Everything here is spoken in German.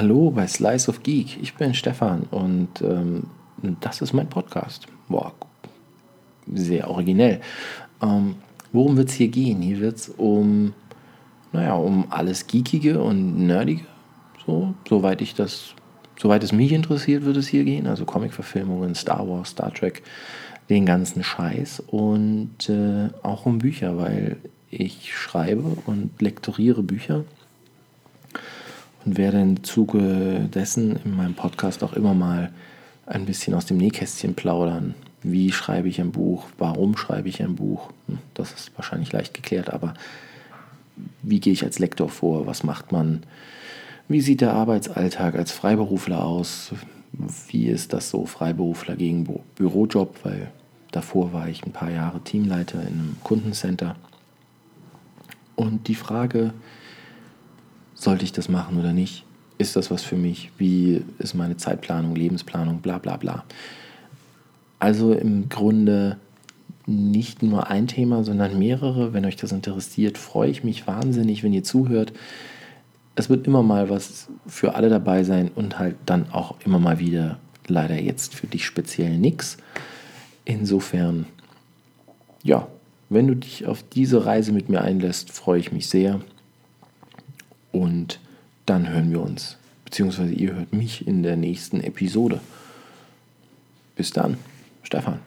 Hallo bei Slice of Geek. Ich bin Stefan und ähm, das ist mein Podcast. Boah, sehr originell. Ähm, worum wird es hier gehen? Hier wird es um, naja, um alles Geekige und Nerdige. So, soweit ich das, soweit es mich interessiert, wird es hier gehen. Also Comic-Verfilmungen, Star Wars, Star Trek, den ganzen Scheiß und äh, auch um Bücher, weil ich schreibe und lektoriere Bücher und werde im Zuge dessen in meinem Podcast auch immer mal ein bisschen aus dem Nähkästchen plaudern. Wie schreibe ich ein Buch? Warum schreibe ich ein Buch? Hm, das ist wahrscheinlich leicht geklärt, aber wie gehe ich als Lektor vor? Was macht man? Wie sieht der Arbeitsalltag als Freiberufler aus? Wie ist das so, Freiberufler gegen Bürojob? Weil davor war ich ein paar Jahre Teamleiter in einem Kundencenter. Und die Frage, sollte ich das machen oder nicht? Ist das was für mich? Wie ist meine Zeitplanung, Lebensplanung, bla bla bla. Also im Grunde nicht nur ein Thema, sondern mehrere. Wenn euch das interessiert, freue ich mich wahnsinnig, wenn ihr zuhört. Es wird immer mal was für alle dabei sein und halt dann auch immer mal wieder leider jetzt für dich speziell nichts. Insofern, ja, wenn du dich auf diese Reise mit mir einlässt, freue ich mich sehr. Und dann hören wir uns, beziehungsweise ihr hört mich in der nächsten Episode. Bis dann, Stefan.